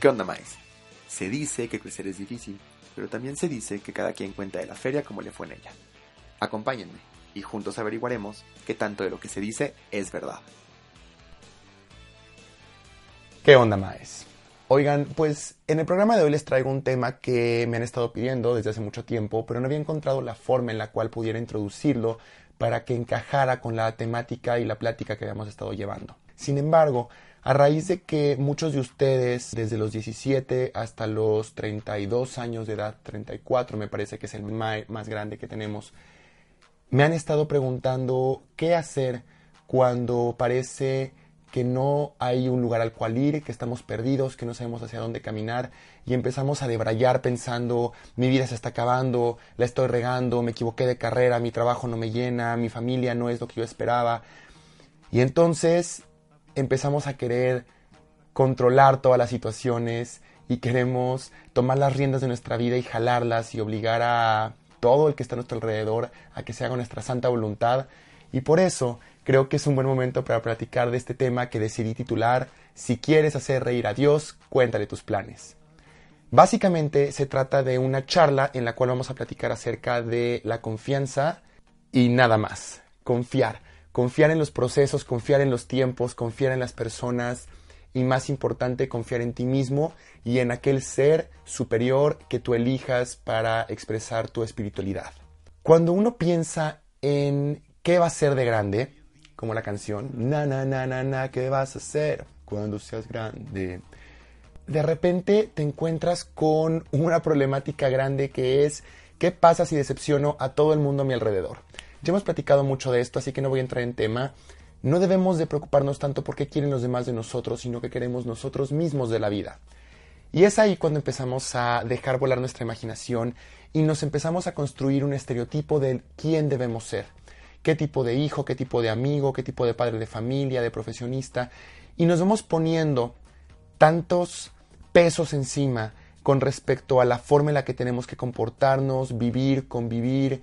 ¿Qué onda, Maes? Se dice que crecer es difícil, pero también se dice que cada quien cuenta de la feria como le fue en ella. Acompáñenme y juntos averiguaremos qué tanto de lo que se dice es verdad. ¿Qué onda, Maes? Oigan, pues en el programa de hoy les traigo un tema que me han estado pidiendo desde hace mucho tiempo, pero no había encontrado la forma en la cual pudiera introducirlo para que encajara con la temática y la plática que habíamos estado llevando. Sin embargo, a raíz de que muchos de ustedes, desde los 17 hasta los 32 años de edad, 34 me parece que es el más grande que tenemos, me han estado preguntando qué hacer cuando parece que no hay un lugar al cual ir, que estamos perdidos, que no sabemos hacia dónde caminar y empezamos a debrayar pensando mi vida se está acabando, la estoy regando, me equivoqué de carrera, mi trabajo no me llena, mi familia no es lo que yo esperaba. Y entonces empezamos a querer controlar todas las situaciones y queremos tomar las riendas de nuestra vida y jalarlas y obligar a todo el que está a nuestro alrededor a que se haga nuestra santa voluntad. Y por eso creo que es un buen momento para platicar de este tema que decidí titular Si quieres hacer reír a Dios, cuéntale tus planes. Básicamente se trata de una charla en la cual vamos a platicar acerca de la confianza y nada más. Confiar confiar en los procesos, confiar en los tiempos, confiar en las personas y más importante, confiar en ti mismo y en aquel ser superior que tú elijas para expresar tu espiritualidad. Cuando uno piensa en qué va a ser de grande, como la canción, na na na na na, ¿qué vas a hacer cuando seas grande? De repente te encuentras con una problemática grande que es ¿qué pasa si decepciono a todo el mundo a mi alrededor? Ya hemos platicado mucho de esto, así que no voy a entrar en tema. No debemos de preocuparnos tanto por qué quieren los demás de nosotros, sino que queremos nosotros mismos de la vida. Y es ahí cuando empezamos a dejar volar nuestra imaginación y nos empezamos a construir un estereotipo de quién debemos ser. Qué tipo de hijo, qué tipo de amigo, qué tipo de padre de familia, de profesionista. Y nos vamos poniendo tantos pesos encima con respecto a la forma en la que tenemos que comportarnos, vivir, convivir,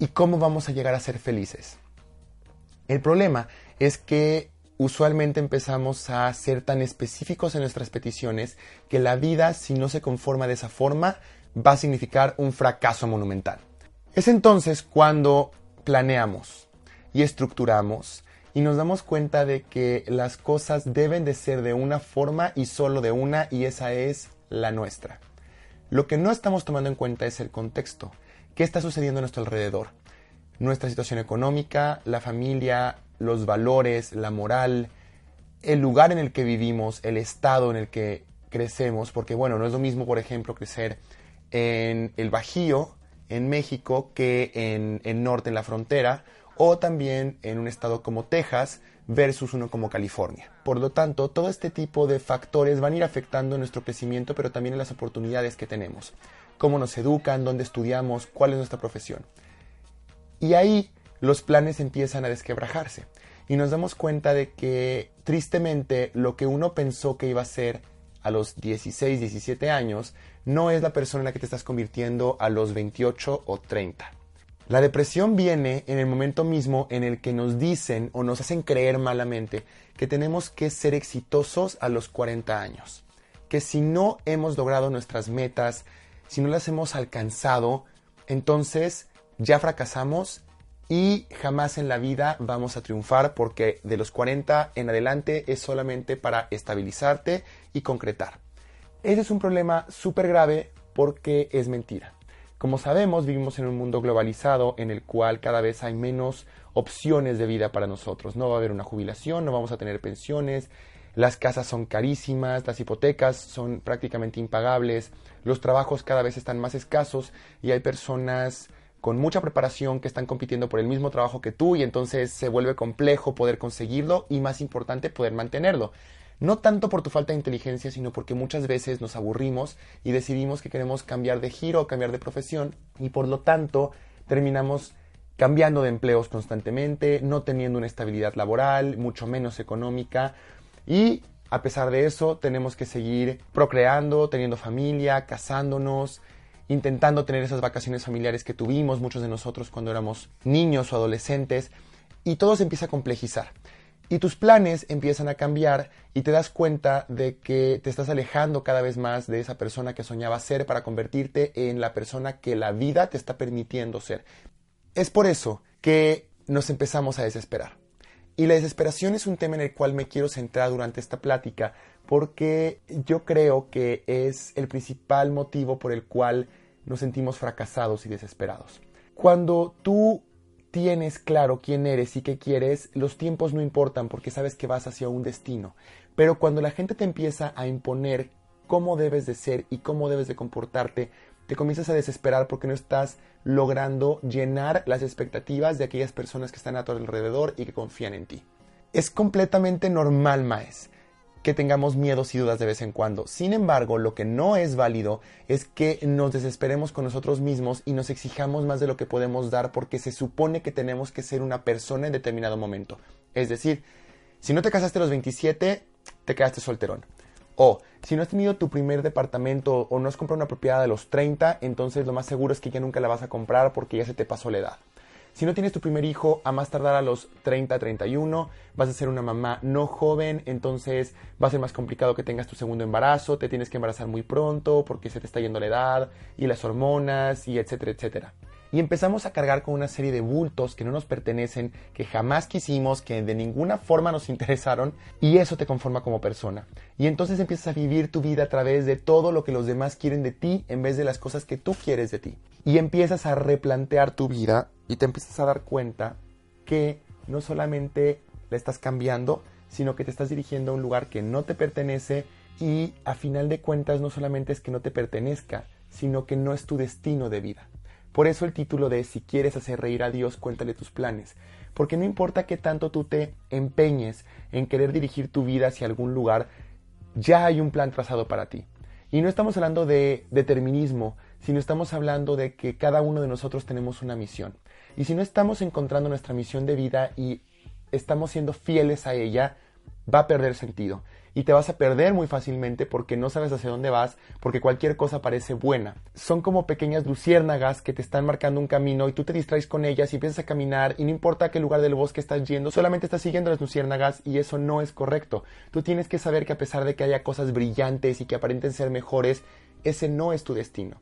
y cómo vamos a llegar a ser felices. El problema es que usualmente empezamos a ser tan específicos en nuestras peticiones que la vida, si no se conforma de esa forma, va a significar un fracaso monumental. Es entonces cuando planeamos y estructuramos y nos damos cuenta de que las cosas deben de ser de una forma y solo de una y esa es la nuestra. Lo que no estamos tomando en cuenta es el contexto, qué está sucediendo a nuestro alrededor. Nuestra situación económica, la familia, los valores, la moral, el lugar en el que vivimos, el estado en el que crecemos, porque bueno, no es lo mismo, por ejemplo, crecer en el Bajío, en México, que en el norte, en la frontera, o también en un estado como Texas versus uno como California. Por lo tanto, todo este tipo de factores van a ir afectando nuestro crecimiento, pero también las oportunidades que tenemos cómo nos educan, dónde estudiamos, cuál es nuestra profesión. Y ahí los planes empiezan a desquebrajarse y nos damos cuenta de que tristemente lo que uno pensó que iba a ser a los 16, 17 años no es la persona en la que te estás convirtiendo a los 28 o 30. La depresión viene en el momento mismo en el que nos dicen o nos hacen creer malamente que tenemos que ser exitosos a los 40 años, que si no hemos logrado nuestras metas, si no las hemos alcanzado, entonces ya fracasamos y jamás en la vida vamos a triunfar porque de los 40 en adelante es solamente para estabilizarte y concretar. Ese es un problema súper grave porque es mentira. Como sabemos, vivimos en un mundo globalizado en el cual cada vez hay menos opciones de vida para nosotros. No va a haber una jubilación, no vamos a tener pensiones, las casas son carísimas, las hipotecas son prácticamente impagables, los trabajos cada vez están más escasos y hay personas con mucha preparación que están compitiendo por el mismo trabajo que tú y entonces se vuelve complejo poder conseguirlo y más importante poder mantenerlo. No tanto por tu falta de inteligencia, sino porque muchas veces nos aburrimos y decidimos que queremos cambiar de giro o cambiar de profesión y por lo tanto terminamos cambiando de empleos constantemente, no teniendo una estabilidad laboral, mucho menos económica y a pesar de eso tenemos que seguir procreando, teniendo familia, casándonos, intentando tener esas vacaciones familiares que tuvimos muchos de nosotros cuando éramos niños o adolescentes, y todo se empieza a complejizar. Y tus planes empiezan a cambiar y te das cuenta de que te estás alejando cada vez más de esa persona que soñabas ser para convertirte en la persona que la vida te está permitiendo ser. Es por eso que nos empezamos a desesperar. Y la desesperación es un tema en el cual me quiero centrar durante esta plática porque yo creo que es el principal motivo por el cual nos sentimos fracasados y desesperados. Cuando tú tienes claro quién eres y qué quieres, los tiempos no importan porque sabes que vas hacia un destino. Pero cuando la gente te empieza a imponer cómo debes de ser y cómo debes de comportarte, te comienzas a desesperar porque no estás logrando llenar las expectativas de aquellas personas que están a tu alrededor y que confían en ti. Es completamente normal, Maes que tengamos miedos y dudas de vez en cuando. Sin embargo, lo que no es válido es que nos desesperemos con nosotros mismos y nos exijamos más de lo que podemos dar porque se supone que tenemos que ser una persona en determinado momento. Es decir, si no te casaste a los 27, te quedaste solterón. O si no has tenido tu primer departamento o no has comprado una propiedad a los 30, entonces lo más seguro es que ya nunca la vas a comprar porque ya se te pasó la edad. Si no tienes tu primer hijo, a más tardar a los 30, 31, vas a ser una mamá no joven, entonces va a ser más complicado que tengas tu segundo embarazo, te tienes que embarazar muy pronto porque se te está yendo la edad y las hormonas y etcétera, etcétera. Y empezamos a cargar con una serie de bultos que no nos pertenecen, que jamás quisimos, que de ninguna forma nos interesaron, y eso te conforma como persona. Y entonces empiezas a vivir tu vida a través de todo lo que los demás quieren de ti en vez de las cosas que tú quieres de ti. Y empiezas a replantear tu vida y te empiezas a dar cuenta que no solamente la estás cambiando, sino que te estás dirigiendo a un lugar que no te pertenece y a final de cuentas no solamente es que no te pertenezca, sino que no es tu destino de vida. Por eso el título de Si quieres hacer reír a Dios, cuéntale tus planes. Porque no importa qué tanto tú te empeñes en querer dirigir tu vida hacia algún lugar, ya hay un plan trazado para ti. Y no estamos hablando de determinismo, sino estamos hablando de que cada uno de nosotros tenemos una misión. Y si no estamos encontrando nuestra misión de vida y estamos siendo fieles a ella, va a perder sentido. Y te vas a perder muy fácilmente porque no sabes hacia dónde vas, porque cualquier cosa parece buena. Son como pequeñas luciérnagas que te están marcando un camino y tú te distraes con ellas y empiezas a caminar y no importa qué lugar del bosque estás yendo, solamente estás siguiendo las luciérnagas y eso no es correcto. Tú tienes que saber que a pesar de que haya cosas brillantes y que aparenten ser mejores, ese no es tu destino.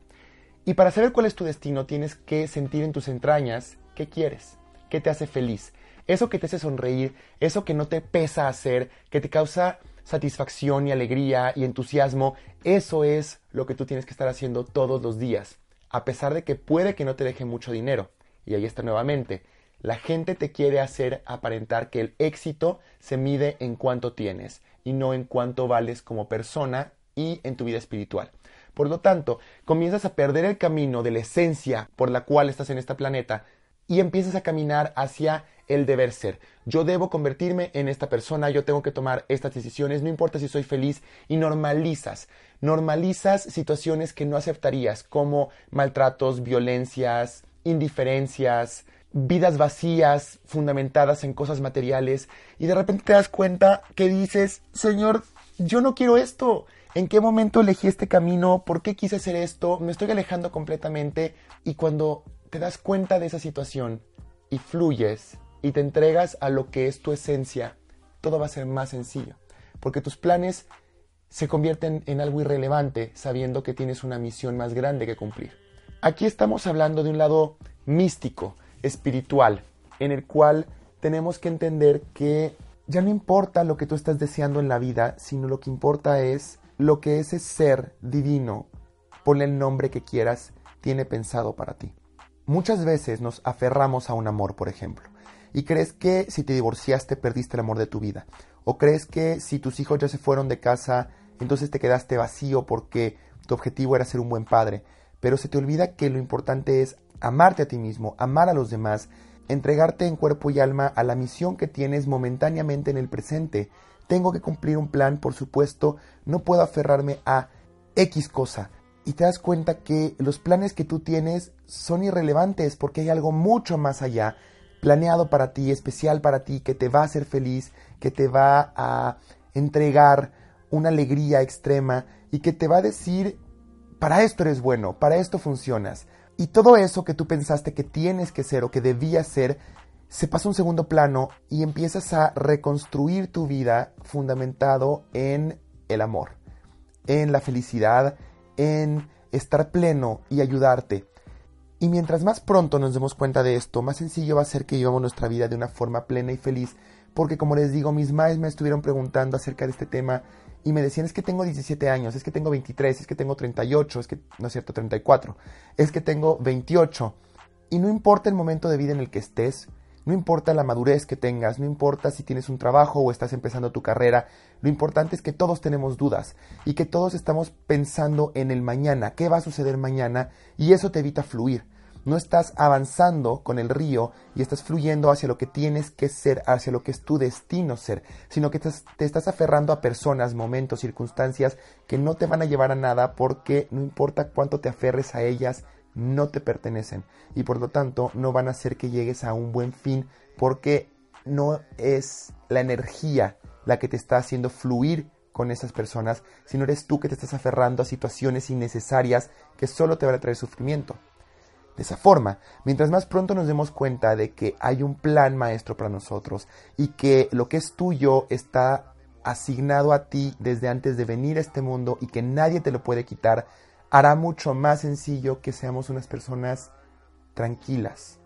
Y para saber cuál es tu destino tienes que sentir en tus entrañas qué quieres, qué te hace feliz, eso que te hace sonreír, eso que no te pesa hacer, que te causa satisfacción y alegría y entusiasmo, eso es lo que tú tienes que estar haciendo todos los días, a pesar de que puede que no te deje mucho dinero. Y ahí está nuevamente, la gente te quiere hacer aparentar que el éxito se mide en cuánto tienes y no en cuánto vales como persona y en tu vida espiritual. Por lo tanto, comienzas a perder el camino de la esencia por la cual estás en este planeta y empiezas a caminar hacia el deber ser. Yo debo convertirme en esta persona, yo tengo que tomar estas decisiones, no importa si soy feliz, y normalizas, normalizas situaciones que no aceptarías, como maltratos, violencias, indiferencias, vidas vacías fundamentadas en cosas materiales, y de repente te das cuenta que dices, Señor, yo no quiero esto, ¿En qué momento elegí este camino? ¿Por qué quise hacer esto? Me estoy alejando completamente y cuando te das cuenta de esa situación y fluyes y te entregas a lo que es tu esencia, todo va a ser más sencillo, porque tus planes se convierten en algo irrelevante sabiendo que tienes una misión más grande que cumplir. Aquí estamos hablando de un lado místico, espiritual, en el cual tenemos que entender que ya no importa lo que tú estás deseando en la vida, sino lo que importa es lo que ese ser divino, ponle el nombre que quieras, tiene pensado para ti. Muchas veces nos aferramos a un amor, por ejemplo, y crees que si te divorciaste perdiste el amor de tu vida, o crees que si tus hijos ya se fueron de casa, entonces te quedaste vacío porque tu objetivo era ser un buen padre, pero se te olvida que lo importante es amarte a ti mismo, amar a los demás, entregarte en cuerpo y alma a la misión que tienes momentáneamente en el presente. Tengo que cumplir un plan, por supuesto, no puedo aferrarme a X cosa. Y te das cuenta que los planes que tú tienes son irrelevantes porque hay algo mucho más allá, planeado para ti, especial para ti, que te va a hacer feliz, que te va a entregar una alegría extrema y que te va a decir, para esto eres bueno, para esto funcionas. Y todo eso que tú pensaste que tienes que ser o que debías ser, se pasa a un segundo plano y empiezas a reconstruir tu vida fundamentado en el amor, en la felicidad, en estar pleno y ayudarte. Y mientras más pronto nos demos cuenta de esto, más sencillo va a ser que vivamos nuestra vida de una forma plena y feliz, porque como les digo, mis maes me estuvieron preguntando acerca de este tema y me decían es que tengo 17 años, es que tengo 23, es que tengo 38, es que, no es cierto, 34, es que tengo 28. Y no importa el momento de vida en el que estés, no importa la madurez que tengas, no importa si tienes un trabajo o estás empezando tu carrera, lo importante es que todos tenemos dudas y que todos estamos pensando en el mañana, qué va a suceder mañana y eso te evita fluir. No estás avanzando con el río y estás fluyendo hacia lo que tienes que ser, hacia lo que es tu destino ser, sino que te, estás aferrando a personas, momentos, circunstancias que no te van a llevar a nada porque no importa cuánto te aferres a ellas, no te pertenecen y por lo tanto no van a hacer que llegues a un buen fin porque no es la energía la que te está haciendo fluir con esas personas, sino eres tú que te estás aferrando a situaciones innecesarias que solo te van a traer sufrimiento. De esa forma, mientras más pronto nos demos cuenta de que hay un plan maestro para nosotros y que lo que es tuyo está asignado a ti desde antes de venir a este mundo y que nadie te lo puede quitar, hará mucho más sencillo que seamos unas personas tranquilas,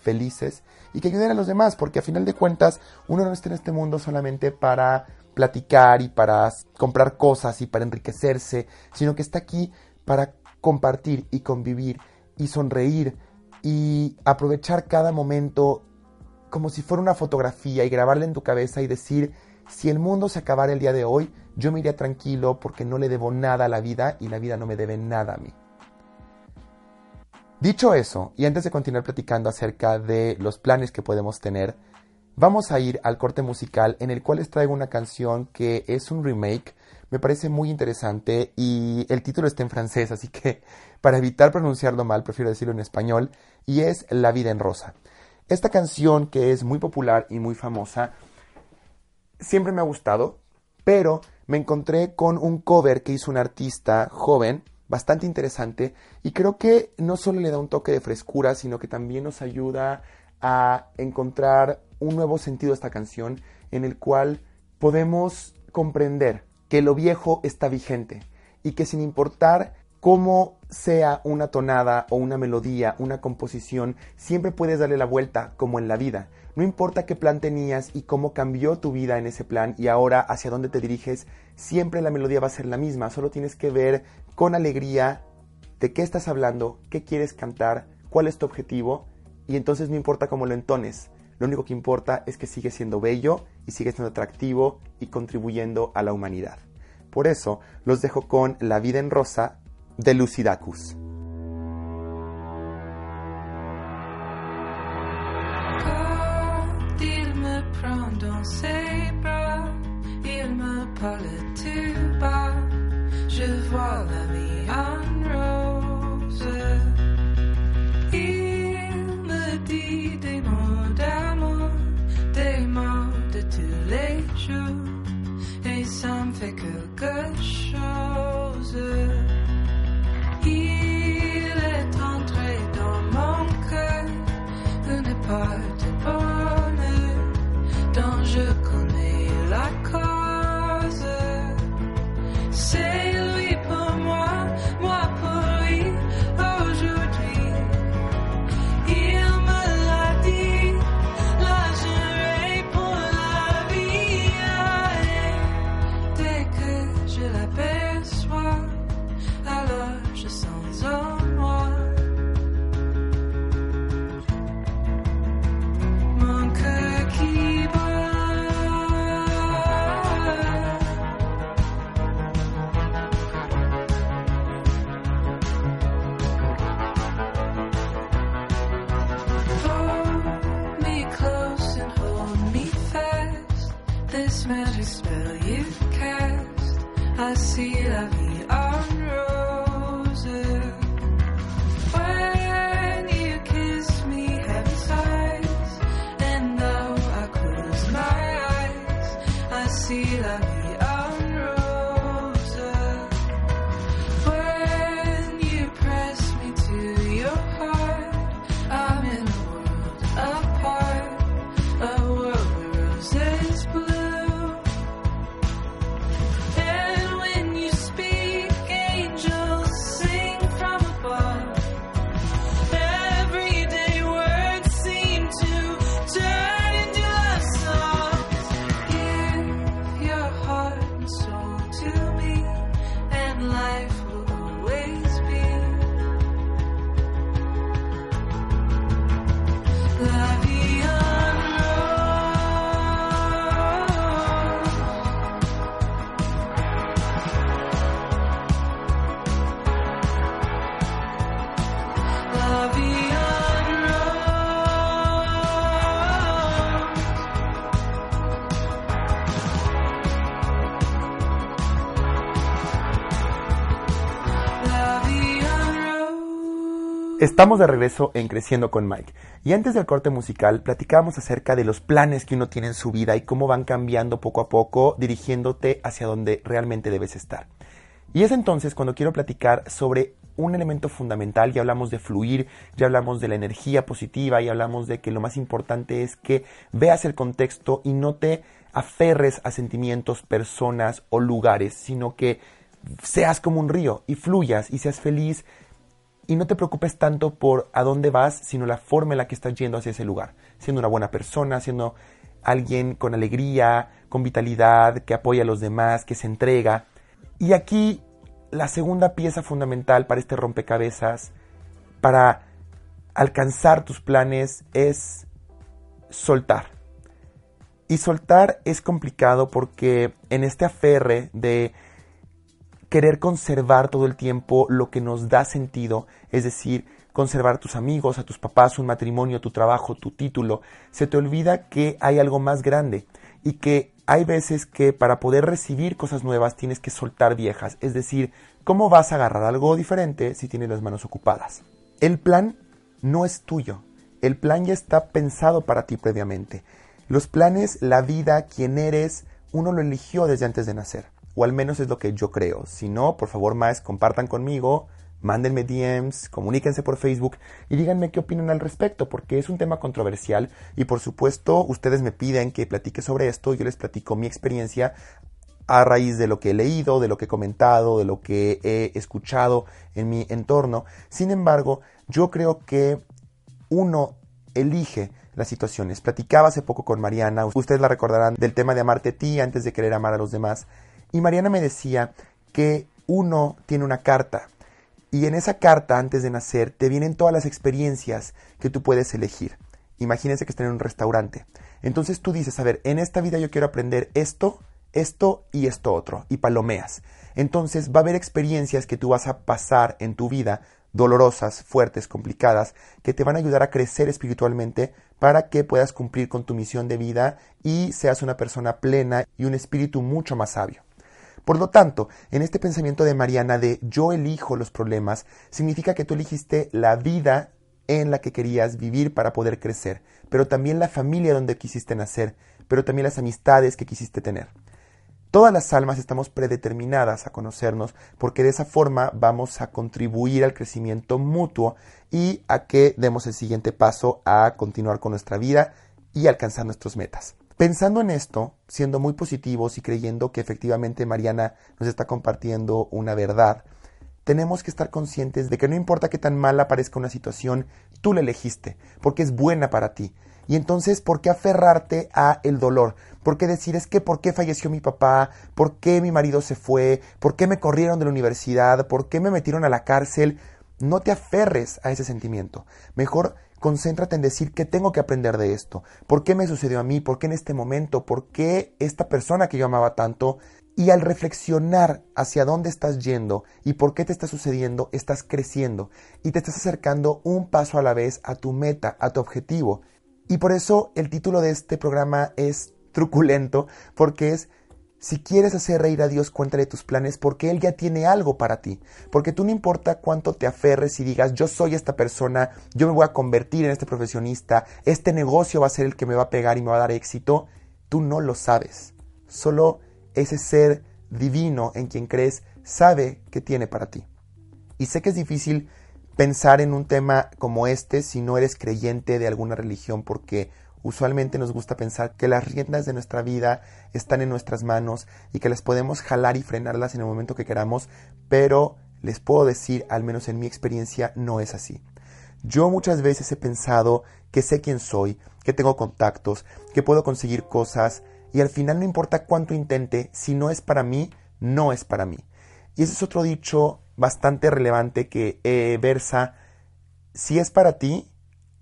felices y que ayuden a los demás, porque a final de cuentas uno no está en este mundo solamente para platicar y para comprar cosas y para enriquecerse, sino que está aquí para compartir y convivir y sonreír y aprovechar cada momento como si fuera una fotografía y grabarla en tu cabeza y decir, si el mundo se acabara el día de hoy, yo me iría tranquilo porque no le debo nada a la vida y la vida no me debe nada a mí. Dicho eso, y antes de continuar platicando acerca de los planes que podemos tener, vamos a ir al corte musical en el cual les traigo una canción que es un remake me parece muy interesante y el título está en francés, así que para evitar pronunciarlo mal prefiero decirlo en español, y es La vida en rosa. Esta canción que es muy popular y muy famosa, siempre me ha gustado, pero me encontré con un cover que hizo un artista joven, bastante interesante, y creo que no solo le da un toque de frescura, sino que también nos ayuda a encontrar un nuevo sentido a esta canción en el cual podemos comprender que lo viejo está vigente y que sin importar cómo sea una tonada o una melodía, una composición, siempre puedes darle la vuelta como en la vida. No importa qué plan tenías y cómo cambió tu vida en ese plan y ahora hacia dónde te diriges, siempre la melodía va a ser la misma, solo tienes que ver con alegría de qué estás hablando, qué quieres cantar, cuál es tu objetivo y entonces no importa cómo lo entones, lo único que importa es que sigue siendo bello y sigue siendo atractivo y contribuyendo a la humanidad. Por eso los dejo con La vida en rosa de Lucidacus. color. See la vie Estamos de regreso en Creciendo con Mike. Y antes del corte musical, platicábamos acerca de los planes que uno tiene en su vida y cómo van cambiando poco a poco, dirigiéndote hacia donde realmente debes estar. Y es entonces cuando quiero platicar sobre un elemento fundamental, ya hablamos de fluir, ya hablamos de la energía positiva, y hablamos de que lo más importante es que veas el contexto y no te aferres a sentimientos, personas o lugares, sino que seas como un río y fluyas y seas feliz y no te preocupes tanto por a dónde vas, sino la forma en la que estás yendo hacia ese lugar. Siendo una buena persona, siendo alguien con alegría, con vitalidad, que apoya a los demás, que se entrega. Y aquí la segunda pieza fundamental para este rompecabezas, para alcanzar tus planes, es soltar. Y soltar es complicado porque en este aferre de querer conservar todo el tiempo lo que nos da sentido, es decir, conservar a tus amigos, a tus papás, un matrimonio, tu trabajo, tu título, se te olvida que hay algo más grande y que hay veces que para poder recibir cosas nuevas tienes que soltar viejas, es decir, ¿cómo vas a agarrar algo diferente si tienes las manos ocupadas? El plan no es tuyo, el plan ya está pensado para ti previamente. Los planes, la vida, quién eres, uno lo eligió desde antes de nacer. O al menos es lo que yo creo. Si no, por favor, más, compartan conmigo, mándenme DMs, comuníquense por Facebook y díganme qué opinan al respecto, porque es un tema controversial y por supuesto ustedes me piden que platique sobre esto, yo les platico mi experiencia a raíz de lo que he leído, de lo que he comentado, de lo que he escuchado en mi entorno. Sin embargo, yo creo que uno elige las situaciones. Platicaba hace poco con Mariana, ustedes la recordarán del tema de amarte a ti antes de querer amar a los demás. Y Mariana me decía que uno tiene una carta y en esa carta antes de nacer te vienen todas las experiencias que tú puedes elegir. Imagínense que están en un restaurante. Entonces tú dices, a ver, en esta vida yo quiero aprender esto, esto y esto otro, y palomeas. Entonces va a haber experiencias que tú vas a pasar en tu vida, dolorosas, fuertes, complicadas, que te van a ayudar a crecer espiritualmente para que puedas cumplir con tu misión de vida y seas una persona plena y un espíritu mucho más sabio. Por lo tanto, en este pensamiento de Mariana de yo elijo los problemas, significa que tú eligiste la vida en la que querías vivir para poder crecer, pero también la familia donde quisiste nacer, pero también las amistades que quisiste tener. Todas las almas estamos predeterminadas a conocernos porque de esa forma vamos a contribuir al crecimiento mutuo y a que demos el siguiente paso a continuar con nuestra vida y alcanzar nuestras metas. Pensando en esto, siendo muy positivos y creyendo que efectivamente Mariana nos está compartiendo una verdad, tenemos que estar conscientes de que no importa qué tan mala parezca una situación, tú la elegiste, porque es buena para ti. Y entonces, ¿por qué aferrarte a el dolor? ¿Por qué decir es que por qué falleció mi papá? ¿Por qué mi marido se fue? ¿Por qué me corrieron de la universidad? ¿Por qué me metieron a la cárcel? No te aferres a ese sentimiento. Mejor concéntrate en decir qué tengo que aprender de esto. ¿Por qué me sucedió a mí? ¿Por qué en este momento? ¿Por qué esta persona que yo amaba tanto? Y al reflexionar hacia dónde estás yendo y por qué te está sucediendo, estás creciendo y te estás acercando un paso a la vez a tu meta, a tu objetivo. Y por eso el título de este programa es truculento, porque es si quieres hacer reír a Dios, cuéntale tus planes porque Él ya tiene algo para ti. Porque tú no importa cuánto te aferres y digas, yo soy esta persona, yo me voy a convertir en este profesionista, este negocio va a ser el que me va a pegar y me va a dar éxito, tú no lo sabes. Solo ese ser divino en quien crees sabe que tiene para ti. Y sé que es difícil pensar en un tema como este si no eres creyente de alguna religión porque Usualmente nos gusta pensar que las riendas de nuestra vida están en nuestras manos y que las podemos jalar y frenarlas en el momento que queramos, pero les puedo decir, al menos en mi experiencia, no es así. Yo muchas veces he pensado que sé quién soy, que tengo contactos, que puedo conseguir cosas y al final no importa cuánto intente, si no es para mí, no es para mí. Y ese es otro dicho bastante relevante que eh, versa, si es para ti,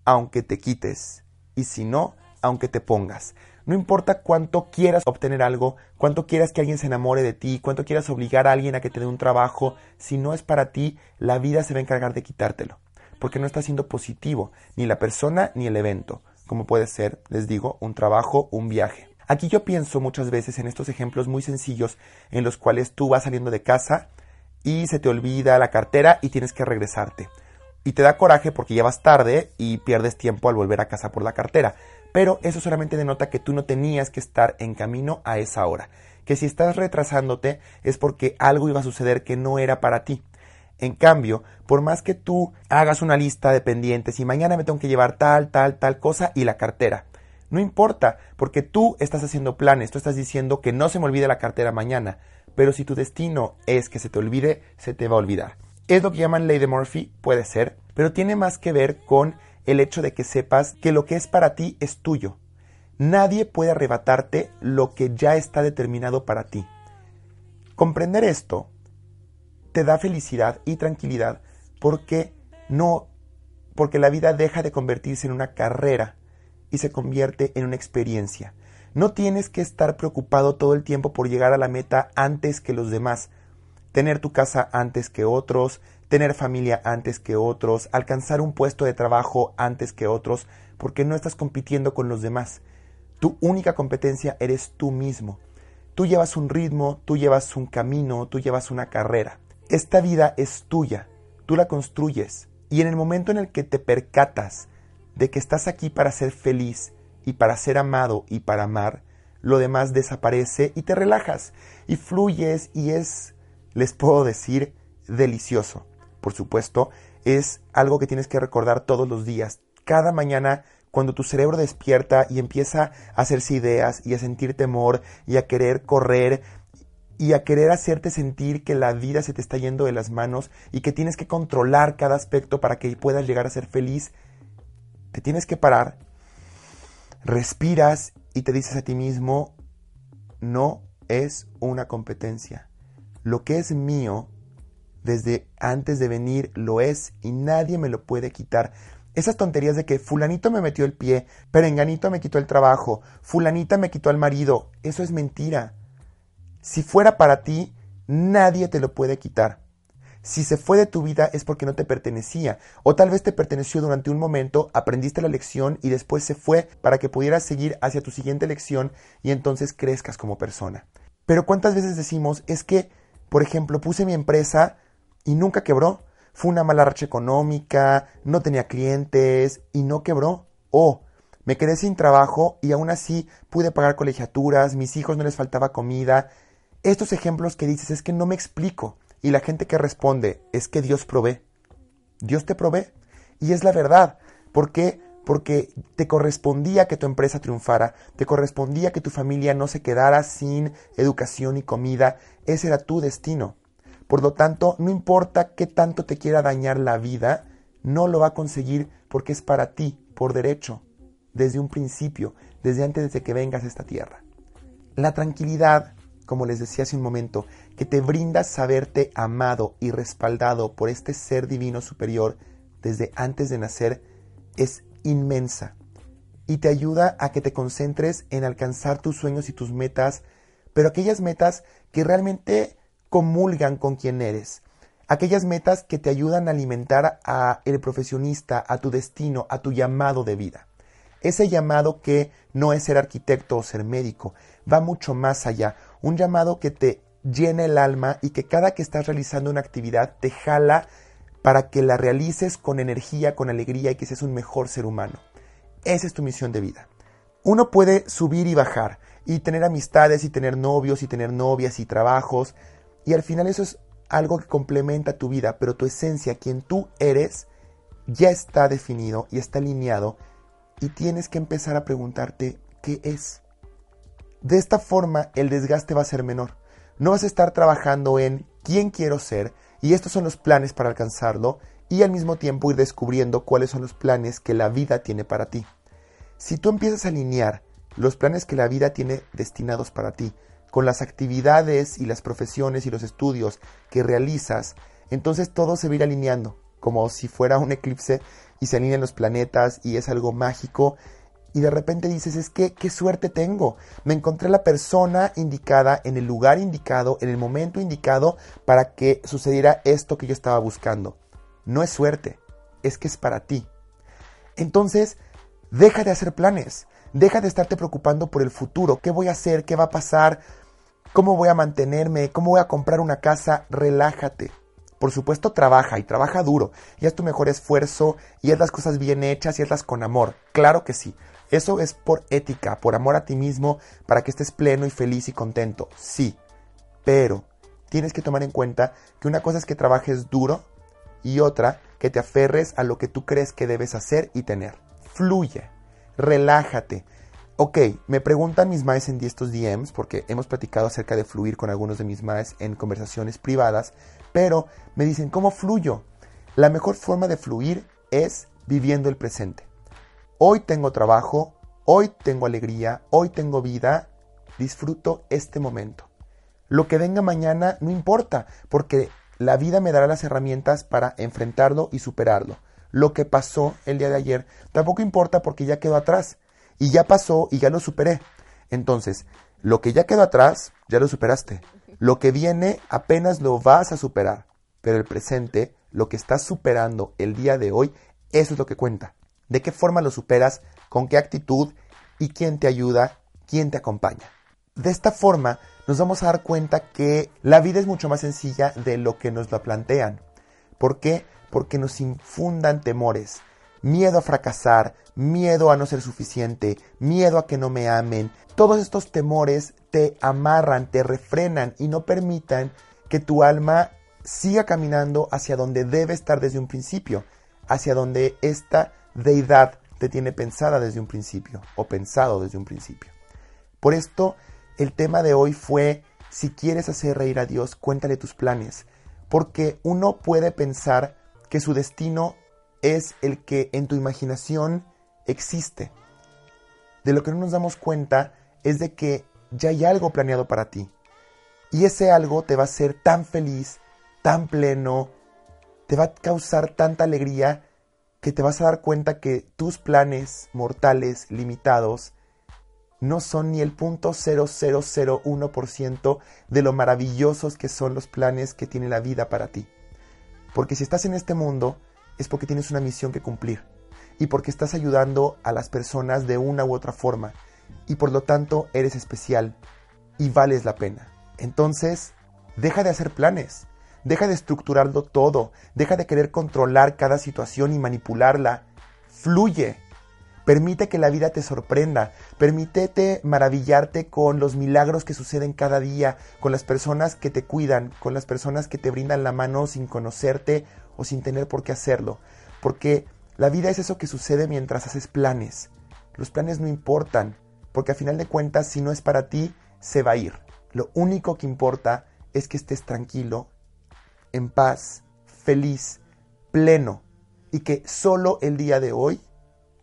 aunque te quites, y si no, aunque te pongas. No importa cuánto quieras obtener algo, cuánto quieras que alguien se enamore de ti, cuánto quieras obligar a alguien a que te dé un trabajo, si no es para ti, la vida se va a encargar de quitártelo, porque no está siendo positivo, ni la persona ni el evento, como puede ser, les digo, un trabajo, un viaje. Aquí yo pienso muchas veces en estos ejemplos muy sencillos en los cuales tú vas saliendo de casa y se te olvida la cartera y tienes que regresarte y te da coraje porque llevas tarde y pierdes tiempo al volver a casa por la cartera. Pero eso solamente denota que tú no tenías que estar en camino a esa hora. Que si estás retrasándote es porque algo iba a suceder que no era para ti. En cambio, por más que tú hagas una lista de pendientes y mañana me tengo que llevar tal, tal, tal cosa y la cartera, no importa, porque tú estás haciendo planes, tú estás diciendo que no se me olvide la cartera mañana, pero si tu destino es que se te olvide, se te va a olvidar. Es lo que llaman ley de Murphy, puede ser, pero tiene más que ver con el hecho de que sepas que lo que es para ti es tuyo. Nadie puede arrebatarte lo que ya está determinado para ti. Comprender esto te da felicidad y tranquilidad porque no porque la vida deja de convertirse en una carrera y se convierte en una experiencia. No tienes que estar preocupado todo el tiempo por llegar a la meta antes que los demás, tener tu casa antes que otros, tener familia antes que otros, alcanzar un puesto de trabajo antes que otros, porque no estás compitiendo con los demás. Tu única competencia eres tú mismo. Tú llevas un ritmo, tú llevas un camino, tú llevas una carrera. Esta vida es tuya, tú la construyes. Y en el momento en el que te percatas de que estás aquí para ser feliz y para ser amado y para amar, lo demás desaparece y te relajas y fluyes y es les puedo decir delicioso. Por supuesto, es algo que tienes que recordar todos los días. Cada mañana, cuando tu cerebro despierta y empieza a hacerse ideas y a sentir temor y a querer correr y a querer hacerte sentir que la vida se te está yendo de las manos y que tienes que controlar cada aspecto para que puedas llegar a ser feliz, te tienes que parar, respiras y te dices a ti mismo, no es una competencia lo que es mío desde antes de venir lo es y nadie me lo puede quitar. Esas tonterías de que fulanito me metió el pie, perenganito me quitó el trabajo, fulanita me quitó al marido, eso es mentira. Si fuera para ti, nadie te lo puede quitar. Si se fue de tu vida es porque no te pertenecía, o tal vez te perteneció durante un momento, aprendiste la lección y después se fue para que pudieras seguir hacia tu siguiente lección y entonces crezcas como persona. Pero ¿cuántas veces decimos es que por ejemplo, puse mi empresa y nunca quebró. Fue una mala racha económica, no tenía clientes y no quebró. O me quedé sin trabajo y aún así pude pagar colegiaturas, mis hijos no les faltaba comida. Estos ejemplos que dices es que no me explico. Y la gente que responde es que Dios provee. Dios te provee. Y es la verdad. ¿Por qué? Porque te correspondía que tu empresa triunfara, te correspondía que tu familia no se quedara sin educación y comida, ese era tu destino. Por lo tanto, no importa qué tanto te quiera dañar la vida, no lo va a conseguir porque es para ti, por derecho, desde un principio, desde antes de que vengas a esta tierra. La tranquilidad, como les decía hace un momento, que te brinda saberte amado y respaldado por este ser divino superior desde antes de nacer, es inmensa y te ayuda a que te concentres en alcanzar tus sueños y tus metas, pero aquellas metas que realmente comulgan con quien eres. Aquellas metas que te ayudan a alimentar a el profesionista, a tu destino, a tu llamado de vida. ese llamado que no es ser arquitecto o ser médico, va mucho más allá, un llamado que te llena el alma y que cada que estás realizando una actividad te jala para que la realices con energía, con alegría y que seas un mejor ser humano. Esa es tu misión de vida. Uno puede subir y bajar y tener amistades y tener novios y tener novias y trabajos y al final eso es algo que complementa tu vida, pero tu esencia, quien tú eres, ya está definido y está alineado y tienes que empezar a preguntarte qué es. De esta forma el desgaste va a ser menor. No vas a estar trabajando en quién quiero ser y estos son los planes para alcanzarlo y al mismo tiempo ir descubriendo cuáles son los planes que la vida tiene para ti. Si tú empiezas a alinear los planes que la vida tiene destinados para ti con las actividades y las profesiones y los estudios que realizas, entonces todo se va a ir alineando, como si fuera un eclipse y se alinean los planetas y es algo mágico y de repente dices, es que qué suerte tengo. Me encontré la persona indicada en el lugar indicado, en el momento indicado para que sucediera esto que yo estaba buscando. No es suerte, es que es para ti. Entonces, deja de hacer planes, deja de estarte preocupando por el futuro, qué voy a hacer, qué va a pasar, cómo voy a mantenerme, cómo voy a comprar una casa, relájate. Por supuesto, trabaja y trabaja duro, y haz tu mejor esfuerzo, y haz las cosas bien hechas y hazlas con amor. Claro que sí. Eso es por ética, por amor a ti mismo, para que estés pleno y feliz y contento. Sí. Pero tienes que tomar en cuenta que una cosa es que trabajes duro y otra que te aferres a lo que tú crees que debes hacer y tener. Fluye, relájate. Ok, me preguntan mis maes en estos DMs, porque hemos platicado acerca de fluir con algunos de mis maes en conversaciones privadas, pero me dicen, ¿cómo fluyo? La mejor forma de fluir es viviendo el presente. Hoy tengo trabajo, hoy tengo alegría, hoy tengo vida, disfruto este momento. Lo que venga mañana no importa, porque la vida me dará las herramientas para enfrentarlo y superarlo. Lo que pasó el día de ayer tampoco importa porque ya quedó atrás. Y ya pasó y ya lo superé. Entonces, lo que ya quedó atrás, ya lo superaste. Lo que viene apenas lo vas a superar. Pero el presente, lo que estás superando el día de hoy, eso es lo que cuenta. ¿De qué forma lo superas? ¿Con qué actitud? ¿Y quién te ayuda? ¿Quién te acompaña? De esta forma nos vamos a dar cuenta que la vida es mucho más sencilla de lo que nos la plantean. ¿Por qué? Porque nos infundan temores, miedo a fracasar, miedo a no ser suficiente, miedo a que no me amen. Todos estos temores te amarran, te refrenan y no permitan que tu alma siga caminando hacia donde debe estar desde un principio, hacia donde esta deidad te tiene pensada desde un principio o pensado desde un principio. Por esto, el tema de hoy fue, si quieres hacer reír a Dios, cuéntale tus planes, porque uno puede pensar que su destino es el que en tu imaginación existe. De lo que no nos damos cuenta es de que ya hay algo planeado para ti. Y ese algo te va a hacer tan feliz, tan pleno, te va a causar tanta alegría que te vas a dar cuenta que tus planes mortales limitados no son ni el punto 0001% de lo maravillosos que son los planes que tiene la vida para ti. Porque si estás en este mundo es porque tienes una misión que cumplir y porque estás ayudando a las personas de una u otra forma y por lo tanto eres especial y vales la pena. Entonces, deja de hacer planes, deja de estructurarlo todo, deja de querer controlar cada situación y manipularla. Fluye. Permite que la vida te sorprenda, permítete maravillarte con los milagros que suceden cada día, con las personas que te cuidan, con las personas que te brindan la mano sin conocerte o sin tener por qué hacerlo. Porque la vida es eso que sucede mientras haces planes. Los planes no importan, porque a final de cuentas, si no es para ti, se va a ir. Lo único que importa es que estés tranquilo, en paz, feliz, pleno, y que solo el día de hoy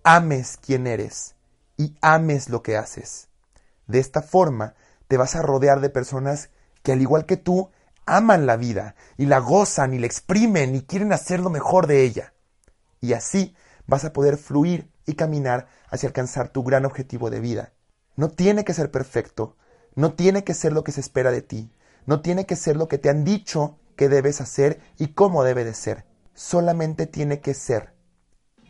ames quien eres y ames lo que haces. De esta forma, te vas a rodear de personas que al igual que tú, aman la vida y la gozan y la exprimen y quieren hacer lo mejor de ella. Y así vas a poder fluir y caminar hacia alcanzar tu gran objetivo de vida. No tiene que ser perfecto, no tiene que ser lo que se espera de ti, no tiene que ser lo que te han dicho que debes hacer y cómo debe de ser. Solamente tiene que ser.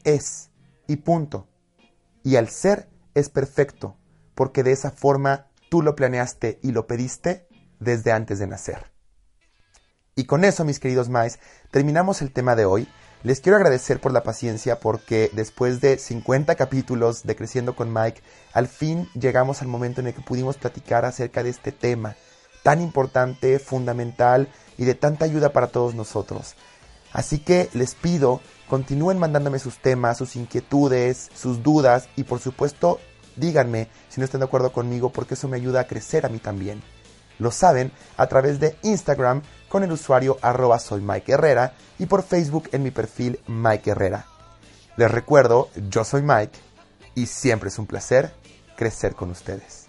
Es. Y punto. Y al ser es perfecto, porque de esa forma tú lo planeaste y lo pediste desde antes de nacer. Y con eso, mis queridos Mais, terminamos el tema de hoy. Les quiero agradecer por la paciencia porque después de 50 capítulos de Creciendo con Mike, al fin llegamos al momento en el que pudimos platicar acerca de este tema tan importante, fundamental y de tanta ayuda para todos nosotros. Así que les pido, continúen mandándome sus temas, sus inquietudes, sus dudas y por supuesto díganme si no están de acuerdo conmigo porque eso me ayuda a crecer a mí también. Lo saben a través de Instagram con el usuario arroba soy Mike Herrera y por Facebook en mi perfil Mike Herrera. Les recuerdo, yo soy Mike y siempre es un placer crecer con ustedes.